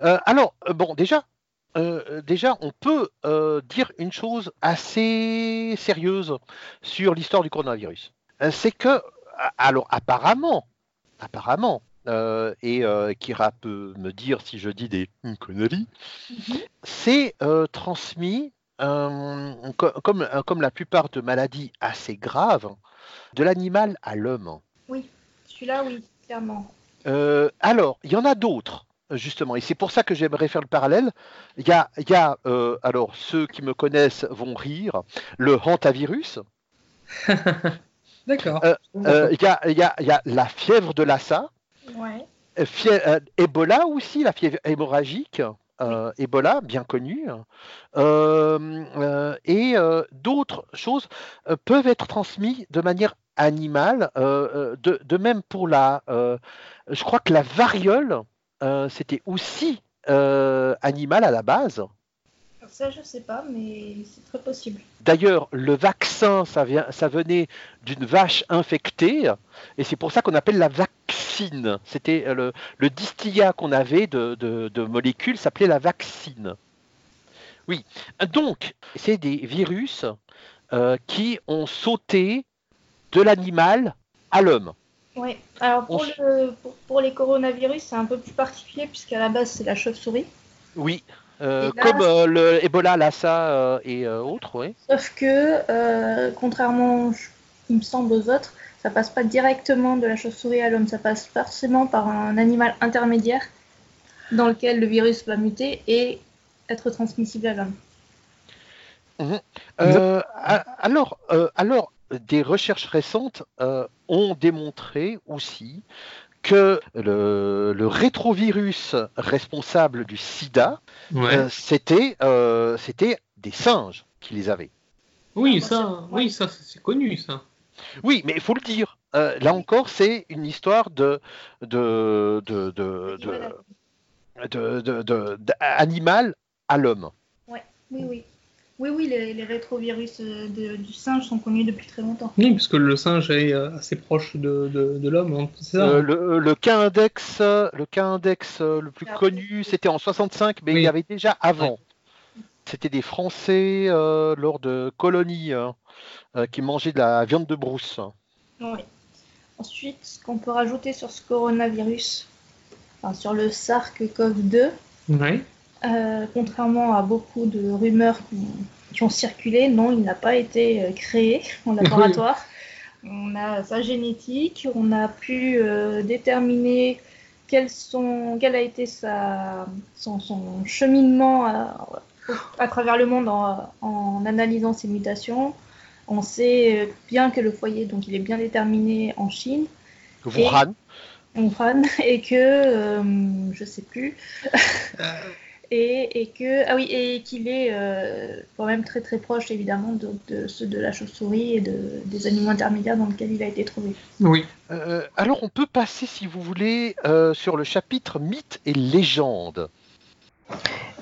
alors, bon, déjà, déjà, on peut dire une chose assez sérieuse sur l'histoire du coronavirus. C'est que, alors apparemment, apparemment, et Kira peut me dire si je dis des conneries, mhm. c'est transmis comme, comme la plupart de maladies assez graves, de l'animal à l'homme. Oui, celui-là, oui, clairement. Euh, alors, il y en a d'autres, justement, et c'est pour ça que j'aimerais faire le parallèle. Il y a, y a euh, alors, ceux qui me connaissent vont rire, le hantavirus. D'accord. Euh, il y, a, y, a, y, a, la fièvre de Lassa. Ouais. Ebola aussi, la fièvre hémorragique. Euh, Ebola, bien connu, euh, et d'autres choses peuvent être transmises de manière animale, de, même pour la... je crois que la variole, c'était aussi animal à la base. Ça, je sais pas, mais c'est très possible. D'ailleurs, le vaccin, ça, vient, ça venait d'une vache infectée, et c'est pour ça qu'on appelle la vaccine. C'était euh, le, distillat qu'on avait de, molécules s'appelait la vaccine. Oui, donc, c'est des virus euh, qui ont sauté de l'animal à l'homme. Oui, alors pour, pour les coronavirus, c'est un peu plus particulier, puisqu'à la base, c'est la chauve-souris. Oui, euh, comme euh, le Ebola, Lassa euh, et autres, oui. Sauf que, contrairement, il me semble, aux autres, ça passe pas directement de la chauve-souris à l'homme, ça passe forcément par un animal intermédiaire dans lequel le virus va muter et être transmissible à l'homme. Mhm. alors, alors, des recherches récentes ont démontré aussi que le, rétrovirus responsable du sida, euh, c'était euh, c'était des singes qui les avaient. Oui, ça, oui, ça c'est connu ça. Oui, mais il faut le dire. Euh, là encore, c'est une histoire de de de de, de, animal à l'homme. Ouais, oui, oui. Oui, oui, les, rétrovirus euh, du singe sont connus depuis très longtemps. Oui, puisque le singe est euh, assez proche de, l'homme, hein, c'est ça euh, le, le, cas index, le cas index le plus connu, c'était en 65, mais il y avait déjà avant. C'était des Français lors de colonies hein, qui mangeaient de la viande de brousse. Oui. Ensuite, ce qu'on peut rajouter sur ce coronavirus, enfin, sur le SARS-CoV-2, oui. Euh, contrairement à beaucoup de rumeurs qui, ont circulé, non, il n'a pas été euh, créé en laboratoire. On a sa génétique, on a pu euh, déterminer quel, sont, quel a été sa, son, cheminement à, travers le monde en, analysant ses mutations. On sait bien que le foyer, donc il est bien déterminé en Chine. Wuhan. Wuhan, et que, je sais plus. Et, que ah oui et qu'il est euh, quand même très très proche évidemment de, ceux de la chauve-souris et de, des animaux intermédiaires dans lesquels il a été trouvé. Oui. Euh, alors on peut passer si vous voulez euh, sur le chapitre mythes et légendes.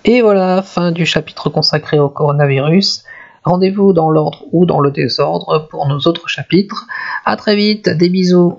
Et voilà, fin du chapitre consacré au coronavirus. Rendez-vous dans l'ordre ou dans le désordre pour nos autres chapitres. À très vite, des bisous.